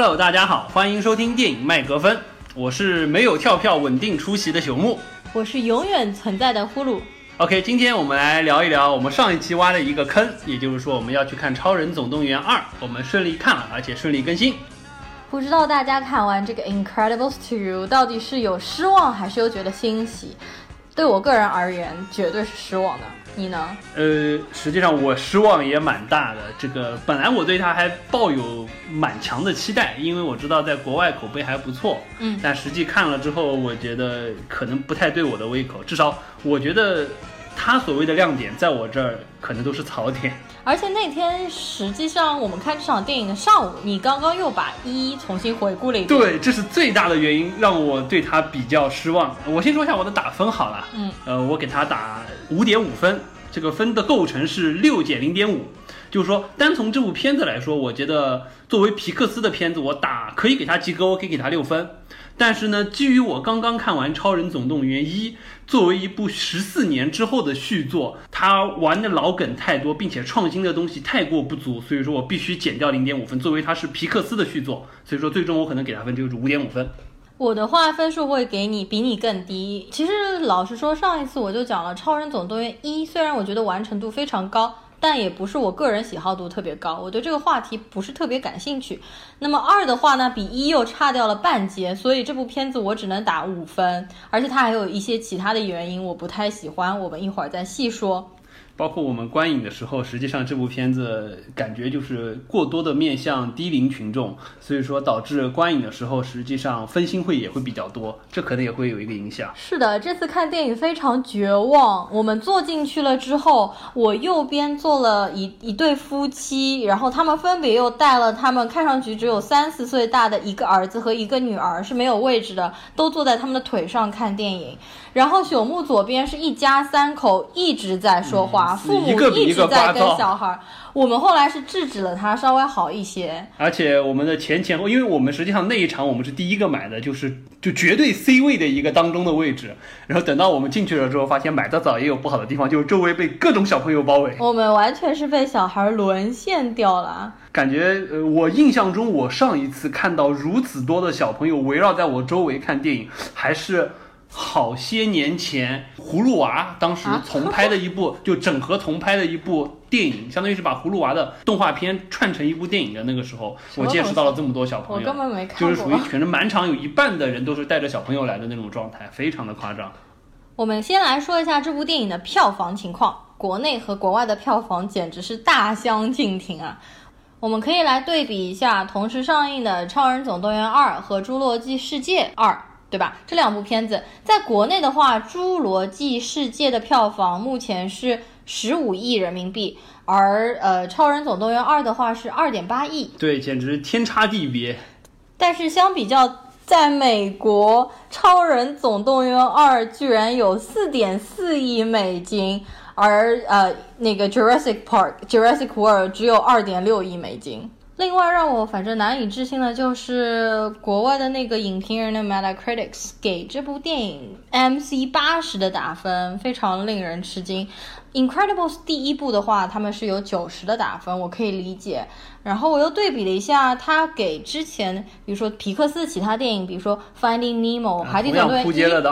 Hello，大家好，欢迎收听电影麦格芬，我是没有跳票稳定出席的朽木。我是永远存在的呼噜。OK，今天我们来聊一聊我们上一期挖的一个坑，也就是说我们要去看《超人总动员二》，我们顺利看了，而且顺利更新。不知道大家看完这个《Incredibles 2》到底是有失望还是又觉得欣喜？对我个人而言，绝对是失望的。你呢？呃，实际上我失望也蛮大的。这个本来我对他还抱有蛮强的期待，因为我知道在国外口碑还不错。嗯但实际看了之后，我觉得可能不太对我的胃口。至少我觉得他所谓的亮点，在我这儿可能都是槽点。而且那天实际上我们看这场电影的上午，你刚刚又把一重新回顾了一遍。对，这是最大的原因，让我对他比较失望。我先说一下我的打分好了。嗯，呃，我给他打五点五分，这个分的构成是六减零点五。就是说，单从这部片子来说，我觉得作为皮克斯的片子，我打可以给他及格，我可以给他六分。但是呢，基于我刚刚看完《超人总动员一》，作为一部十四年之后的续作，它玩的老梗太多，并且创新的东西太过不足，所以说我必须减掉零点五分。作为它是皮克斯的续作，所以说最终我可能给它分就是五点五分。我的话分数会给你比你更低。其实老实说，上一次我就讲了《超人总动员一》，虽然我觉得完成度非常高，但也不是我个人喜好度特别高，我对这个话题不是特别感兴趣。那么二的话呢，比一又差掉了半截，所以这部片子我只能打五分，而且它还有一些其他的原因我不太喜欢，我们一会儿再细说。包括我们观影的时候，实际上这部片子感觉就是过多的面向低龄群众，所以说导致观影的时候实际上分心会也会比较多，这可能也会有一个影响。是的，这次看电影非常绝望。我们坐进去了之后，我右边坐了一一对夫妻，然后他们分别又带了他们看上去只有三四岁大的一个儿子和一个女儿，是没有位置的，都坐在他们的腿上看电影。然后朽木左边是一家三口一直在说话，父母一个比一个在跟小孩儿。我们后来是制止了他，稍微好一些。而且我们的前前后，因为我们实际上那一场我们是第一个买的，就是就绝对 C 位的一个当中的位置。然后等到我们进去了之后，发现买的早也有不好的地方，就是周围被各种小朋友包围。我们完全是被小孩沦陷掉了。感觉呃，我印象中我上一次看到如此多的小朋友围绕在我周围看电影，还是好些年前葫芦娃当时啊重拍的一部，就整合重拍的一部电影，相当于是把葫芦娃的动画片串成一部电影的那个时候，我见识到了这么多小朋友我根，本没看。就是属于全是满场有一半的人都是带着小朋友来的那种状态，非常的夸张。我们先来说一下这部电影的票房情况，国内和国外的票房简直是大相径庭啊！我们可以来对比一下同时上映的《超人总动员二》和《侏罗纪世界二》，对吧？这两部片子在国内的话，《侏罗纪世界》的票房目前是十五亿人民币，而呃，《超人总动员二》的话是二点八亿。对，简直天差地别。但是相比较，在美国，《超人总动员二》居然有四点四亿美金，而呃那个 Jurassic Park、Jurassic World 只有二点六亿美金。另外，让我反正难以置信的就是国外的那个影评人的 Metacritic 给这部电影 MC 八十的打分，非常令人吃惊。Incredibles 第一部的话，他们是有九十的打分，我可以理解。然后我又对比了一下，他给之前，比如说皮克斯其他电影，比如说 Finding Nemo、海底总动员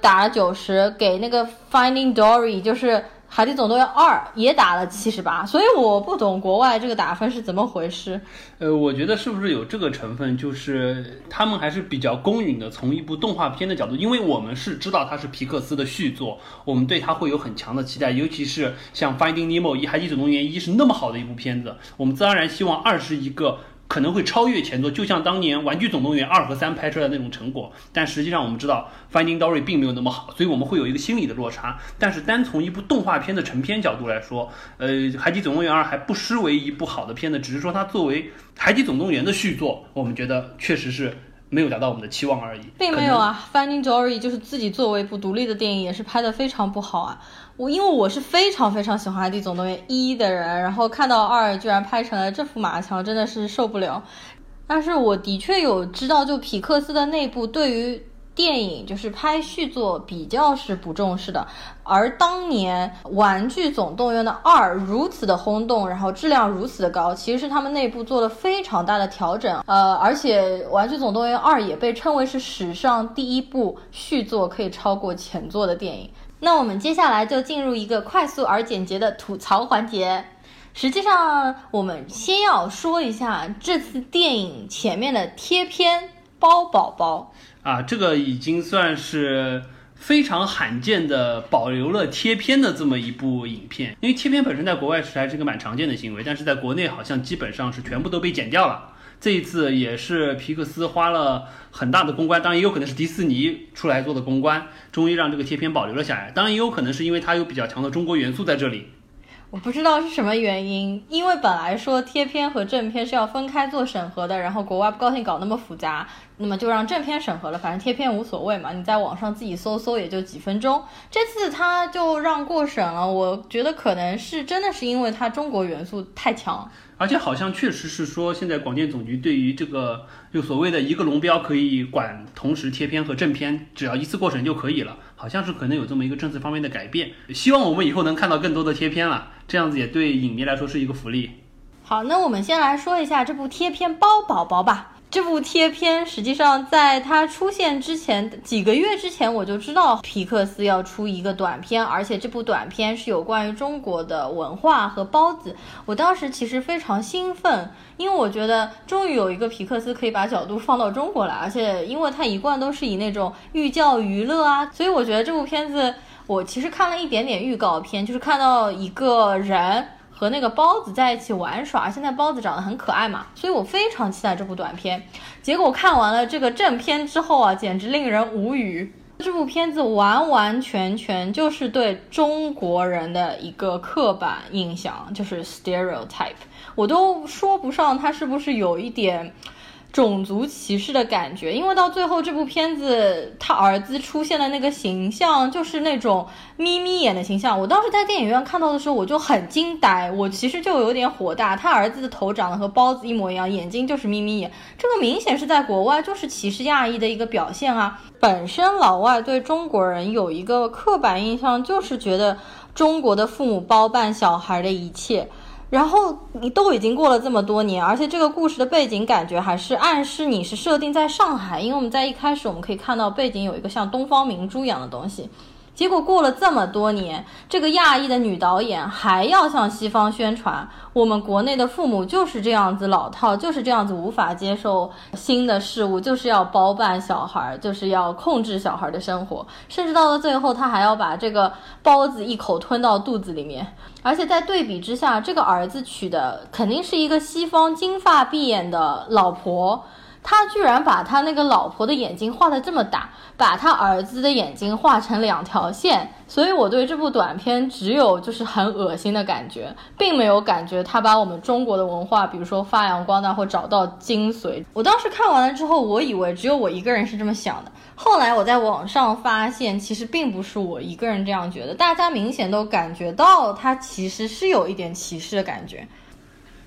打了九十，给那个 Finding Dory 就是海底总动员二也打了七十八，所以我不懂国外这个打分是怎么回事。呃，我觉得是不是有这个成分，就是他们还是比较公允的，从一部动画片的角度，因为我们是知道它是皮克斯的续作，我们对它会有很强的期待，尤其是像《Finding Nemo》一《海底总动员一》是那么好的一部片子，我们自然而然希望二是一个。可能会超越前作，就像当年《玩具总动员》二和三拍出来的那种成果，但实际上我们知道《Finding Dory》并没有那么好，所以我们会有一个心理的落差。但是单从一部动画片的成片角度来说，呃，《海底总动员二》还不失为一部好的片子，只是说它作为《海底总动员》的续作，我们觉得确实是没有达到我们的期望而已。并没有啊，《Finding Dory》就是自己作为一部独立的电影，也是拍的非常不好啊。我因为我是非常非常喜欢《海底总动员一》的人，然后看到二居然拍成了这副马强，真的是受不了。但是我的确有知道，就皮克斯的内部对于电影就是拍续作比较是不重视的，而当年《玩具总动员》的二如此的轰动，然后质量如此的高，其实是他们内部做了非常大的调整。呃，而且《玩具总动员二》也被称为是史上第一部续作可以超过前作的电影。那我们接下来就进入一个快速而简洁的吐槽环节。实际上，我们先要说一下这次电影前面的贴片包宝宝。啊，这个已经算是非常罕见的保留了贴片的这么一部影片，因为贴片本身在国外是还是个蛮常见的行为，但是在国内好像基本上是全部都被剪掉了。这一次也是皮克斯花了很大的公关，当然也有可能是迪士尼出来做的公关，终于让这个贴片保留了下来。当然也有可能是因为它有比较强的中国元素在这里。我不知道是什么原因，因为本来说贴片和正片是要分开做审核的，然后国外不高兴搞那么复杂，那么就让正片审核了，反正贴片无所谓嘛，你在网上自己搜搜也就几分钟。这次他就让过审了，我觉得可能是真的是因为它中国元素太强。而且好像确实是说，现在广电总局对于这个就所谓的一个龙标可以管同时贴片和正片，只要一次过审就可以了，好像是可能有这么一个政策方面的改变。希望我们以后能看到更多的贴片了，这样子也对影迷来说是一个福利。好，那我们先来说一下这部贴片包宝宝吧。这部贴片实际上在它出现之前几个月之前，我就知道皮克斯要出一个短片，而且这部短片是有关于中国的文化和包子。我当时其实非常兴奋，因为我觉得终于有一个皮克斯可以把角度放到中国来，而且因为它一贯都是以那种寓教于乐啊，所以我觉得这部片子我其实看了一点点预告片，就是看到一个人。和那个包子在一起玩耍，现在包子长得很可爱嘛，所以我非常期待这部短片。结果看完了这个正片之后啊，简直令人无语。这部片子完完全全就是对中国人的一个刻板印象，就是 stereotype，我都说不上它是不是有一点。种族歧视的感觉，因为到最后这部片子他儿子出现的那个形象就是那种眯眯眼的形象。我当时在电影院看到的时候，我就很惊呆，我其实就有点火大。他儿子的头长得和包子一模一样，眼睛就是眯眯眼，这个明显是在国外就是歧视亚裔的一个表现啊。本身老外对中国人有一个刻板印象，就是觉得中国的父母包办小孩的一切。然后你都已经过了这么多年，而且这个故事的背景感觉还是暗示你是设定在上海，因为我们在一开始我们可以看到背景有一个像东方明珠一样的东西。结果过了这么多年，这个亚裔的女导演还要向西方宣传，我们国内的父母就是这样子老套，就是这样子无法接受新的事物，就是要包办小孩，就是要控制小孩的生活，甚至到了最后，他还要把这个包子一口吞到肚子里面。而且在对比之下，这个儿子娶的肯定是一个西方金发碧眼的老婆。他居然把他那个老婆的眼睛画的这么大，把他儿子的眼睛画成两条线，所以我对这部短片只有就是很恶心的感觉，并没有感觉他把我们中国的文化，比如说发扬光大或找到精髓。我当时看完了之后，我以为只有我一个人是这么想的，后来我在网上发现，其实并不是我一个人这样觉得，大家明显都感觉到他其实是有一点歧视的感觉。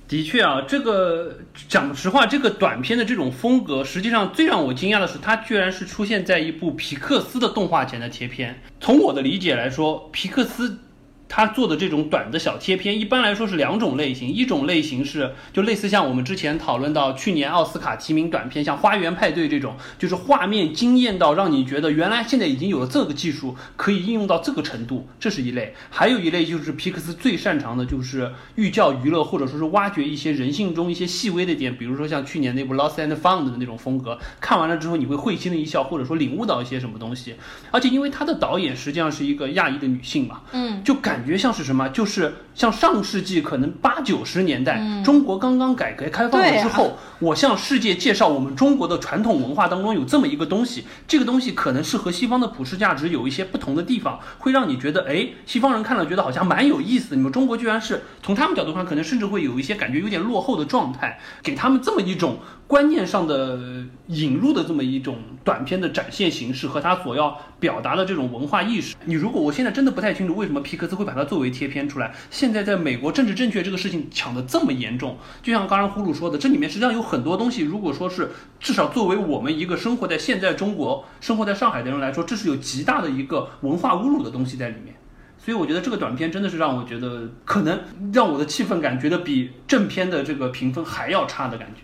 的确啊，这个讲实话，这个短片的这种风格，实际上最让我惊讶的是，它居然是出现在一部皮克斯的动画前的贴片。从我的理解来说，皮克斯。他做的这种短的小贴片，一般来说是两种类型，一种类型是就类似像我们之前讨论到去年奥斯卡提名短片，像《花园派对》这种，就是画面惊艳到让你觉得原来现在已经有了这个技术可以应用到这个程度，这是一类；还有一类就是皮克斯最擅长的就是寓教于乐，或者说是挖掘一些人性中一些细微的点，比如说像去年那部《Lost and Found》的那种风格，看完了之后你会会心的一笑，或者说领悟到一些什么东西。而且因为他的导演实际上是一个亚裔的女性嘛，嗯，就感。感觉像是什么？就是像上世纪可能八九十年代，中国刚刚改革开放了之后，我向世界介绍我们中国的传统文化当中有这么一个东西，这个东西可能是和西方的普世价值有一些不同的地方，会让你觉得，哎，西方人看了觉得好像蛮有意思。你们中国居然是从他们角度看，可能甚至会有一些感觉有点落后的状态，给他们这么一种观念上的引入的这么一种短片的展现形式和他所要表达的这种文化意识。你如果我现在真的不太清楚为什么皮克斯会把它作为贴片出来，现在在美国政治正确这个事情抢得这么严重，就像刚刚呼噜说的，这里面实际上有很多东西，如果说是至少作为我们一个生活在现在中国、生活在上海的人来说，这是有极大的一个文化侮辱的东西在里面。所以我觉得这个短片真的是让我觉得，可能让我的气氛感觉得比正片的这个评分还要差的感觉。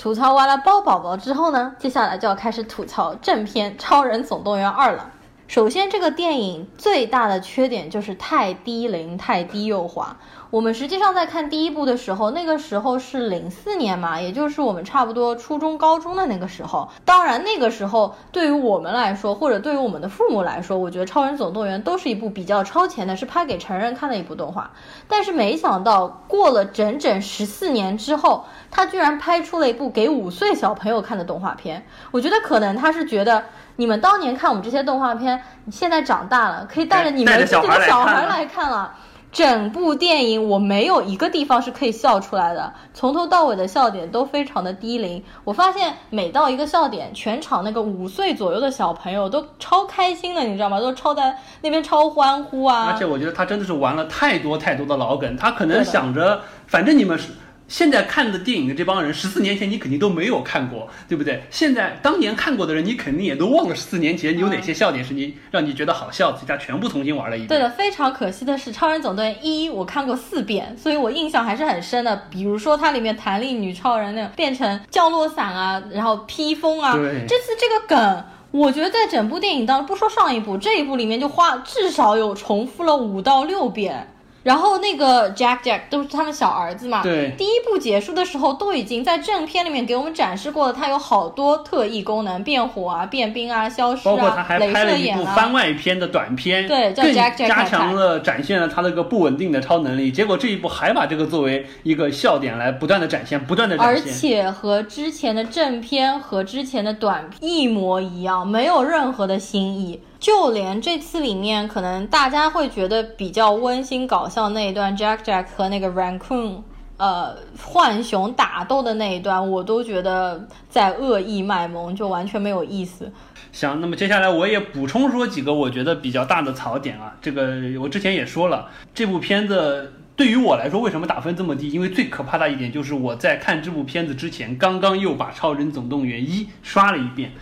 吐槽完了包宝宝之后呢，接下来就要开始吐槽正片《超人总动员二》了。首先，这个电影最大的缺点就是太低龄、太低幼化。我们实际上在看第一部的时候，那个时候是零四年嘛，也就是我们差不多初中、高中的那个时候。当然，那个时候对于我们来说，或者对于我们的父母来说，我觉得《超人总动员》都是一部比较超前的，是拍给成人看的一部动画。但是没想到，过了整整十四年之后，他居然拍出了一部给五岁小朋友看的动画片。我觉得可能他是觉得。你们当年看我们这些动画片，你现在长大了，可以带着你们自己的小孩来看了。整部电影我没有一个地方是可以笑出来的，从头到尾的笑点都非常的低龄。我发现每到一个笑点，全场那个五岁左右的小朋友都超开心的，你知道吗？都超在那边超欢呼啊！而且我觉得他真的是玩了太多太多的老梗，他可能想着，反正你们是。现在看的电影的这帮人，十四年前你肯定都没有看过，对不对？现在当年看过的人，你肯定也都忘了十四年前你有哪些笑点是你让你觉得好笑，其他全部重新玩了一遍。对的，非常可惜的是，《超人总动员一》我看过四遍，所以我印象还是很深的。比如说它里面弹力女超人那种变成降落伞啊，然后披风啊，这次这个梗，我觉得在整部电影当中，不说上一部，这一部里面就花至少有重复了五到六遍。然后那个 Jack Jack 都是他们小儿子嘛。对。第一部结束的时候，都已经在正片里面给我们展示过了，他有好多特异功能，变火啊、变冰啊、消失啊、包括他还拍了一部番外篇的短片，对，叫 Jack Jack 加强了展现了他那个不稳定的超能力。结果这一部还把这个作为一个笑点来不断的展现，不断的展现。而且和之前的正片和之前的短一模一样，没有任何的新意。就连这次里面，可能大家会觉得比较温馨搞笑那一段，Jack Jack 和那个 Raccoon，呃，浣熊打斗的那一段，我都觉得在恶意卖萌，就完全没有意思。行，那么接下来我也补充说几个我觉得比较大的槽点啊。这个我之前也说了，这部片子对于我来说为什么打分这么低？因为最可怕的一点就是我在看这部片子之前，刚刚又把《超人总动员一》刷了一遍。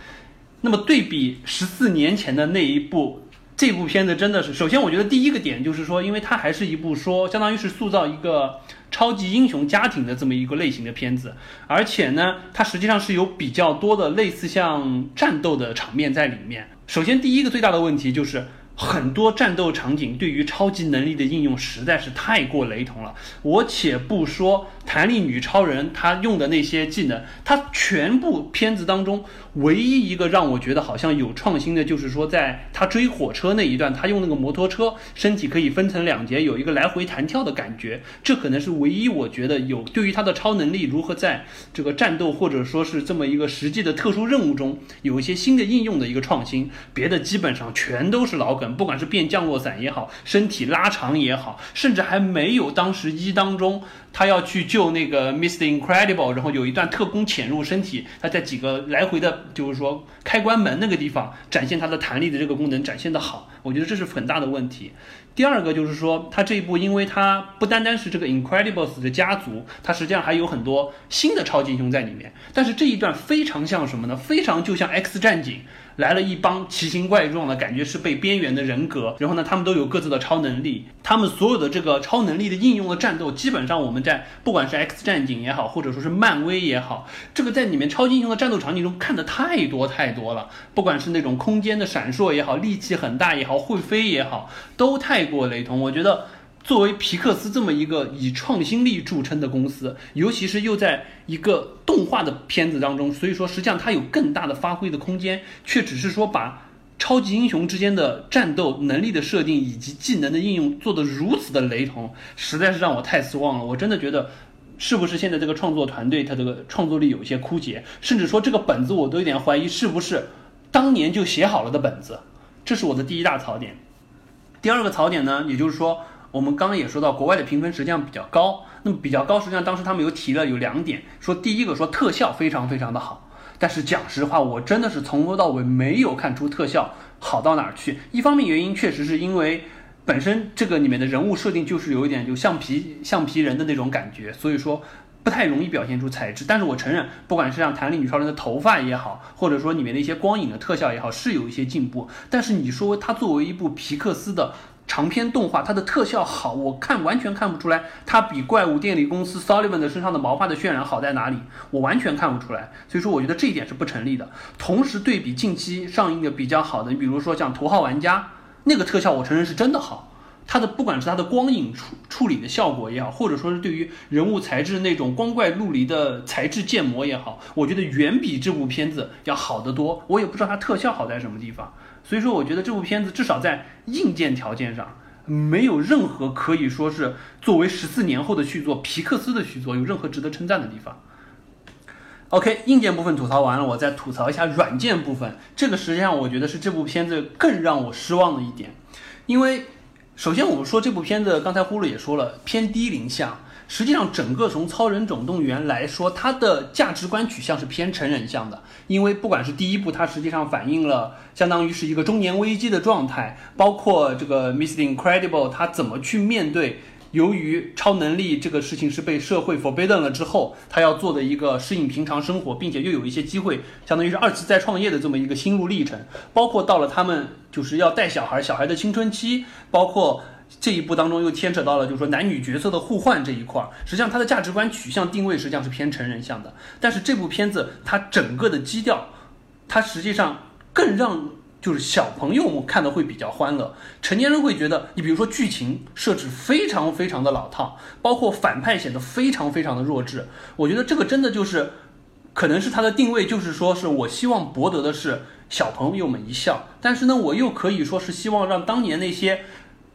那么对比十四年前的那一部，这部片子真的是，首先我觉得第一个点就是说，因为它还是一部说相当于是塑造一个超级英雄家庭的这么一个类型的片子，而且呢，它实际上是有比较多的类似像战斗的场面在里面。首先第一个最大的问题就是。很多战斗场景对于超级能力的应用实在是太过雷同了。我且不说弹力女超人她用的那些技能，她全部片子当中唯一一个让我觉得好像有创新的，就是说在他追火车那一段，他用那个摩托车，身体可以分成两节，有一个来回弹跳的感觉。这可能是唯一我觉得有对于他的超能力如何在这个战斗或者说是这么一个实际的特殊任务中有一些新的应用的一个创新。别的基本上全都是老梗。不管是变降落伞也好，身体拉长也好，甚至还没有当时一当中他要去救那个 Mr. Incredible，然后有一段特工潜入身体，他在几个来回的，就是说开关门那个地方展现他的弹力的这个功能展现的好，我觉得这是很大的问题。第二个就是说，他这一部，因为他不单单是这个 Incredibles 的家族，他实际上还有很多新的超级英雄在里面。但是这一段非常像什么呢？非常就像 X 战警。来了一帮奇形怪状的，感觉是被边缘的人格。然后呢，他们都有各自的超能力。他们所有的这个超能力的应用的战斗，基本上我们在不管是 X 战警也好，或者说是漫威也好，这个在里面超级英雄的战斗场景中看的太多太多了。不管是那种空间的闪烁也好，力气很大也好，会飞也好，都太过雷同。我觉得。作为皮克斯这么一个以创新力著称的公司，尤其是又在一个动画的片子当中，所以说实际上它有更大的发挥的空间，却只是说把超级英雄之间的战斗能力的设定以及技能的应用做得如此的雷同，实在是让我太失望了。我真的觉得，是不是现在这个创作团队他这个创作力有一些枯竭，甚至说这个本子我都有点怀疑是不是当年就写好了的本子，这是我的第一大槽点。第二个槽点呢，也就是说。我们刚刚也说到，国外的评分实际上比较高。那么比较高，实际上当时他们有提了有两点，说第一个说特效非常非常的好，但是讲实话，我真的是从头到尾没有看出特效好到哪儿去。一方面原因确实是因为本身这个里面的人物设定就是有一点就橡皮橡皮人的那种感觉，所以说不太容易表现出材质。但是我承认，不管是像弹力女超人的头发也好，或者说里面的一些光影的特效也好，是有一些进步。但是你说它作为一部皮克斯的。长篇动画，它的特效好，我看完全看不出来，它比怪物电力公司 Sullivan 的身上的毛发的渲染好在哪里，我完全看不出来。所以说，我觉得这一点是不成立的。同时对比近期上映的比较好的，你比如说像《头号玩家》，那个特效我承认是真的好，它的不管是它的光影处处理的效果也好，或者说是对于人物材质那种光怪陆离的材质建模也好，我觉得远比这部片子要好得多。我也不知道它特效好在什么地方。所以说，我觉得这部片子至少在硬件条件上，没有任何可以说是作为十四年后的续作，皮克斯的续作有任何值得称赞的地方。OK，硬件部分吐槽完了，我再吐槽一下软件部分。这个实际上我觉得是这部片子更让我失望的一点，因为首先我们说这部片子，刚才呼噜也说了，偏低龄向。实际上，整个从《超人总动员》来说，它的价值观取向是偏成人向的。因为不管是第一部，它实际上反映了相当于是一个中年危机的状态，包括这个 Mr. Incredible，他怎么去面对由于超能力这个事情是被社会 forbidden 了之后，他要做的一个适应平常生活，并且又有一些机会，相当于是二次再创业的这么一个心路历程。包括到了他们就是要带小孩，小孩的青春期，包括。这一步当中又牵扯到了，就是说男女角色的互换这一块儿，实际上它的价值观取向定位实际上是偏成人向的。但是这部片子它整个的基调，它实际上更让就是小朋友们看的会比较欢乐，成年人会觉得，你比如说剧情设置非常非常的老套，包括反派显得非常非常的弱智。我觉得这个真的就是，可能是它的定位就是说是我希望博得的是小朋友们一笑，但是呢，我又可以说是希望让当年那些。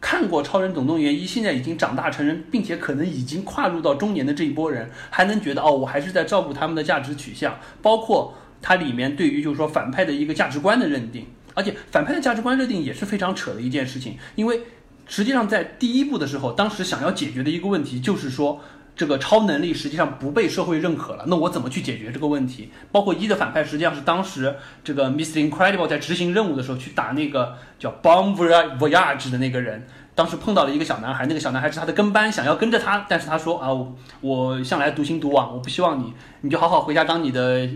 看过《超人总动员一》，现在已经长大成人，并且可能已经跨入到中年的这一波人，还能觉得哦，我还是在照顾他们的价值取向，包括它里面对于就是说反派的一个价值观的认定，而且反派的价值观认定也是非常扯的一件事情，因为实际上在第一部的时候，当时想要解决的一个问题就是说。这个超能力实际上不被社会认可了，那我怎么去解决这个问题？包括一的反派实际上是当时这个 Miss Incredible 在执行任务的时候去打那个叫 Bomb Voyage 的那个人，当时碰到了一个小男孩，那个小男孩是他的跟班，想要跟着他，但是他说啊，我向来独行独往，我不希望你，你就好好回家当你的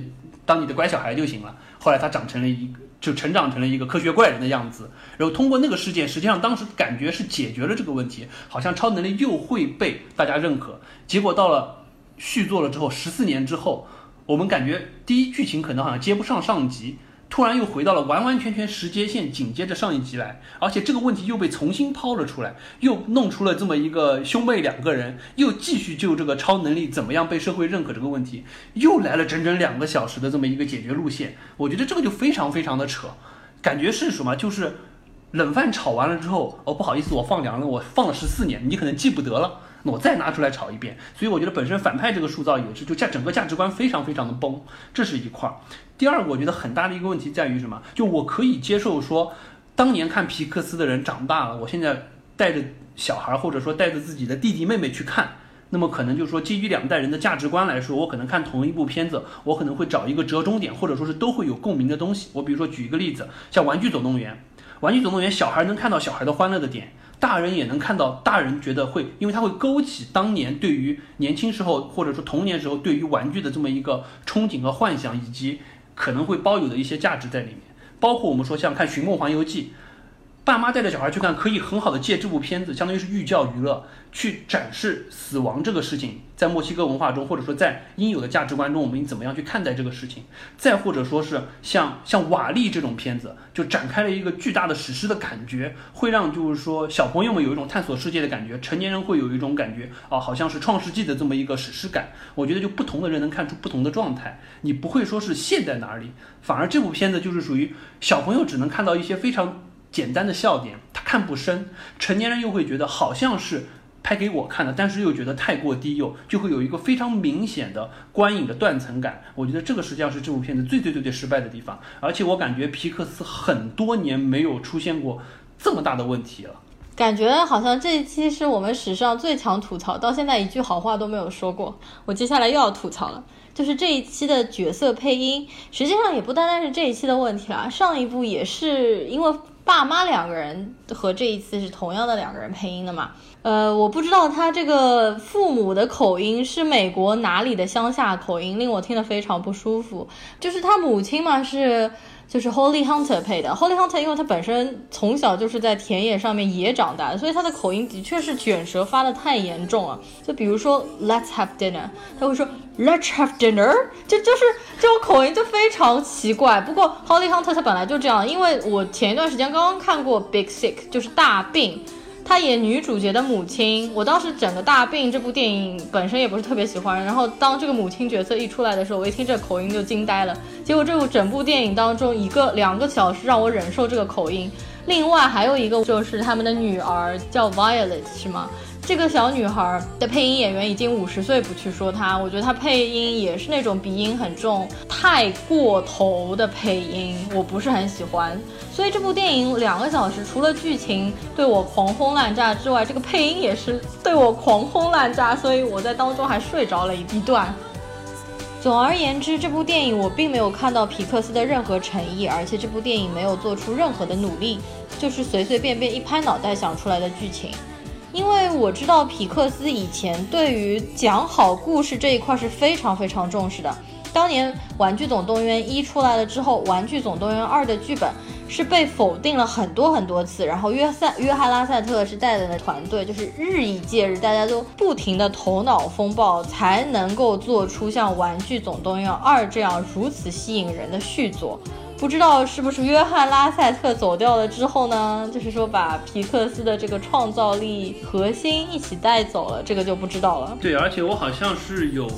当你的乖小孩就行了。后来他长成了一个。就成长成了一个科学怪人的样子，然后通过那个事件，实际上当时感觉是解决了这个问题，好像超能力又会被大家认可。结果到了续作了之后，十四年之后，我们感觉第一剧情可能好像接不上上集。突然又回到了完完全全时间线，紧接着上一集来，而且这个问题又被重新抛了出来，又弄出了这么一个兄妹两个人，又继续就这个超能力怎么样被社会认可这个问题，又来了整整两个小时的这么一个解决路线。我觉得这个就非常非常的扯，感觉是什么？就是冷饭炒完了之后，哦不好意思，我放凉了，我放了十四年，你可能记不得了。我再拿出来炒一遍，所以我觉得本身反派这个塑造也是就价整个价值观非常非常的崩，这是一块儿。第二个我觉得很大的一个问题在于什么？就我可以接受说，当年看皮克斯的人长大了，我现在带着小孩或者说带着自己的弟弟妹妹去看，那么可能就是说基于两代人的价值观来说，我可能看同一部片子，我可能会找一个折中点，或者说是都会有共鸣的东西。我比如说举一个例子，像《玩具总动员》，《玩具总动员》小孩能看到小孩的欢乐的点。大人也能看到，大人觉得会，因为他会勾起当年对于年轻时候或者说童年时候对于玩具的这么一个憧憬和幻想，以及可能会包有的一些价值在里面。包括我们说像看《寻梦环游记》。爸妈带着小孩去看，可以很好的借这部片子，相当于是寓教于乐，去展示死亡这个事情，在墨西哥文化中，或者说在应有的价值观中，我们怎么样去看待这个事情？再或者说是像像瓦力这种片子，就展开了一个巨大的史诗的感觉，会让就是说小朋友们有一种探索世界的感觉，成年人会有一种感觉啊，好像是创世纪的这么一个史诗感。我觉得就不同的人能看出不同的状态，你不会说是陷在哪里，反而这部片子就是属于小朋友只能看到一些非常。简单的笑点，他看不深，成年人又会觉得好像是拍给我看的，但是又觉得太过低幼，就会有一个非常明显的观影的断层感。我觉得这个实际上是这部片子最最最最失败的地方，而且我感觉皮克斯很多年没有出现过这么大的问题了。感觉好像这一期是我们史上最强吐槽，到现在一句好话都没有说过。我接下来又要吐槽了，就是这一期的角色配音，实际上也不单单是这一期的问题啦，上一部也是因为爸妈两个人和这一次是同样的两个人配音的嘛。呃，我不知道他这个父母的口音是美国哪里的乡下口音，令我听得非常不舒服。就是他母亲嘛是。就是 Holly Hunter 配的，Holly Hunter 因为他本身从小就是在田野上面野长大的，所以他的口音的确是卷舌发的太严重了。就比如说 Let's have dinner，他会说 Let's have dinner，就就是这种口音就非常奇怪。不过 Holly Hunter 他本来就这样，因为我前一段时间刚刚看过 Big Sick，就是大病。她演女主角的母亲，我当时整个大病这部电影本身也不是特别喜欢，然后当这个母亲角色一出来的时候，我一听这口音就惊呆了。结果这部整部电影当中，一个两个小时让我忍受这个口音。另外还有一个就是他们的女儿叫 Violet 是吗？这个小女孩的配音演员已经五十岁，不去说她，我觉得她配音也是那种鼻音很重、太过头的配音，我不是很喜欢。所以这部电影两个小时，除了剧情对我狂轰滥炸之外，这个配音也是对我狂轰滥炸，所以我在当中还睡着了一一段。总而言之，这部电影我并没有看到皮克斯的任何诚意，而且这部电影没有做出任何的努力，就是随随便便一拍脑袋想出来的剧情。因为我知道皮克斯以前对于讲好故事这一块是非常非常重视的。当年《玩具总动员一》出来了之后，《玩具总动员二》的剧本是被否定了很多很多次。然后约塞约翰拉塞特是带领的团队，就是日以继日，大家都不停的头脑风暴，才能够做出像《玩具总动员二》这样如此吸引人的续作。不知道是不是约翰拉塞特走掉了之后呢？就是说把皮克斯的这个创造力核心一起带走了，这个就不知道了。对，而且我好像是有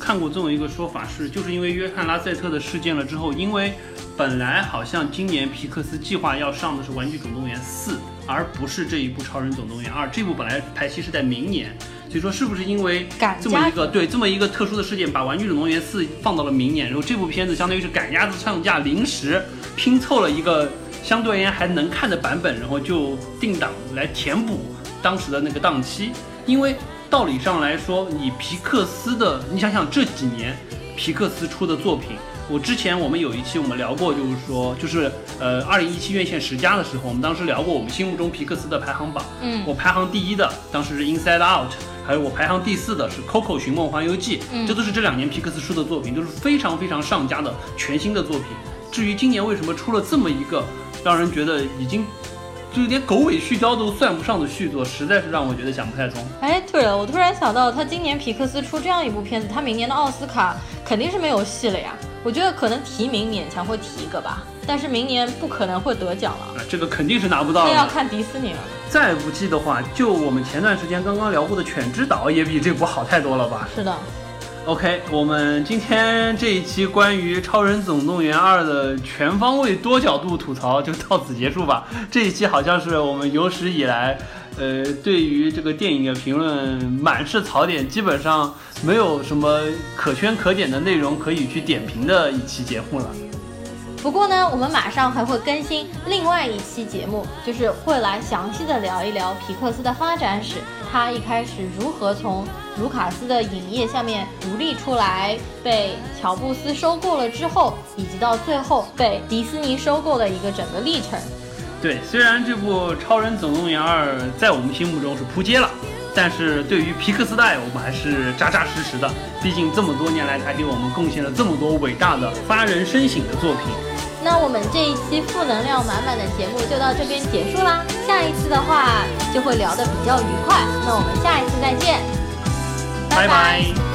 看过这么一个说法，是就是因为约翰拉塞特的事件了之后，因为本来好像今年皮克斯计划要上的是《玩具总动员四》，而不是这一部《超人总动员二》。这部本来排期是在明年。所以说，是不是因为这么一个对这么一个特殊的事件，把《玩具总动员四》放到了明年，然后这部片子相当于是赶鸭子上架，临时拼凑了一个相对而言还能看的版本，然后就定档来填补当时的那个档期。因为道理上来说，你皮克斯的，你想想这几年皮克斯出的作品，我之前我们有一期我们聊过，就是说，就是呃，二零一七院线十佳的时候，我们当时聊过我们心目中皮克斯的排行榜。嗯，我排行第一的当时是 Inside Out。还有我排行第四的是《Coco 寻梦环游记》，这都是这两年皮克斯出的作品，都是非常非常上佳的全新的作品。至于今年为什么出了这么一个让人觉得已经就连狗尾续貂都算不上的续作，实在是让我觉得想不太通。哎，对了，我突然想到，他今年皮克斯出这样一部片子，他明年的奥斯卡肯定是没有戏了呀。我觉得可能提名勉强会提一个吧，但是明年不可能会得奖了。这个肯定是拿不到。那要看迪士尼了。再不济的话，就我们前段时间刚刚聊过的《犬之岛》也比这部好太多了吧？是的。OK，我们今天这一期关于《超人总动员二》的全方位多角度吐槽就到此结束吧。这一期好像是我们有史以来。呃，对于这个电影的评论满是槽点，基本上没有什么可圈可点的内容可以去点评的一期节目了。不过呢，我们马上还会更新另外一期节目，就是会来详细的聊一聊皮克斯的发展史，他一开始如何从卢卡斯的影业下面独立出来，被乔布斯收购了之后，以及到最后被迪士尼收购的一个整个历程。对，虽然这部《超人总动员二》在我们心目中是扑街了，但是对于皮克斯代，我们还是扎扎实实的。毕竟这么多年来，他给我们贡献了这么多伟大的、发人深省的作品。那我们这一期负能量满满的节目就到这边结束啦。下一次的话，就会聊得比较愉快。那我们下一次再见，拜拜。